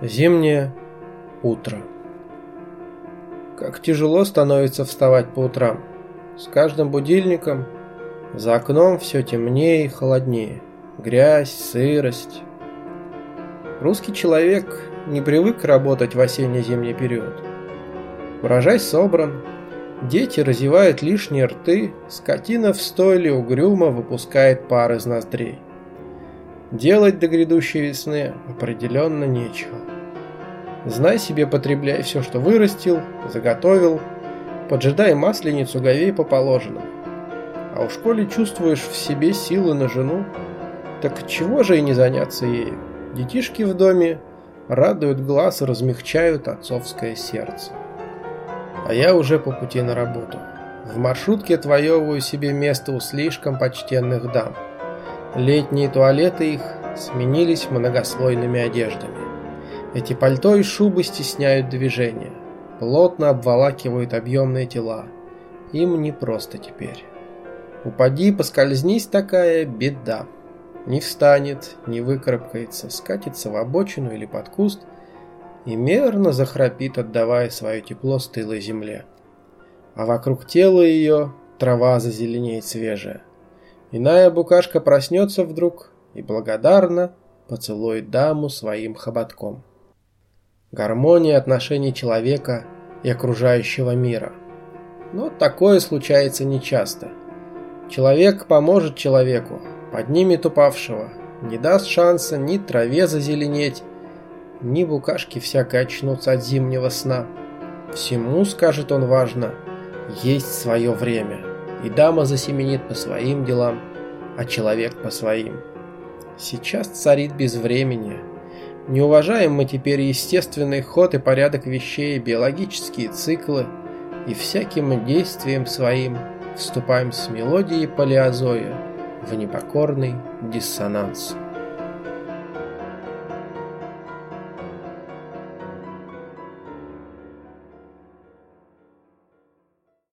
Зимнее утро. Как тяжело становится вставать по утрам. С каждым будильником за окном все темнее и холоднее. Грязь, сырость. Русский человек не привык работать в осенне-зимний период. Урожай собран, дети разевают лишние рты, скотина в стойле угрюмо выпускает пар из ноздрей. Делать до грядущей весны определенно нечего. Знай себе, потребляй все, что вырастил, заготовил, поджидай масленицу говей по положенному. А уж коли чувствуешь в себе силы на жену, так чего же и не заняться ею? Детишки в доме радуют глаз и размягчают отцовское сердце. А я уже по пути на работу. В маршрутке отвоевываю себе место у слишком почтенных дам – Летние туалеты их сменились многослойными одеждами. Эти пальто и шубы стесняют движение, плотно обволакивают объемные тела. Им не просто теперь. Упади, поскользнись такая беда. Не встанет, не выкарабкается, скатится в обочину или под куст и мерно захрапит, отдавая свое тепло стылой земле. А вокруг тела ее трава зазеленеет свежая. Иная букашка проснется вдруг и благодарно поцелует даму своим хоботком. Гармония отношений человека и окружающего мира. Но такое случается нечасто. Человек поможет человеку, поднимет упавшего, не даст шанса ни траве зазеленеть, ни букашки всяко очнутся от зимнего сна. Всему, скажет он важно, есть свое время и дама засеменит по своим делам, а человек по своим. Сейчас царит безвременье. Не уважаем мы теперь естественный ход и порядок вещей, биологические циклы, и всяким действием своим вступаем с мелодией палеозоя в непокорный диссонанс.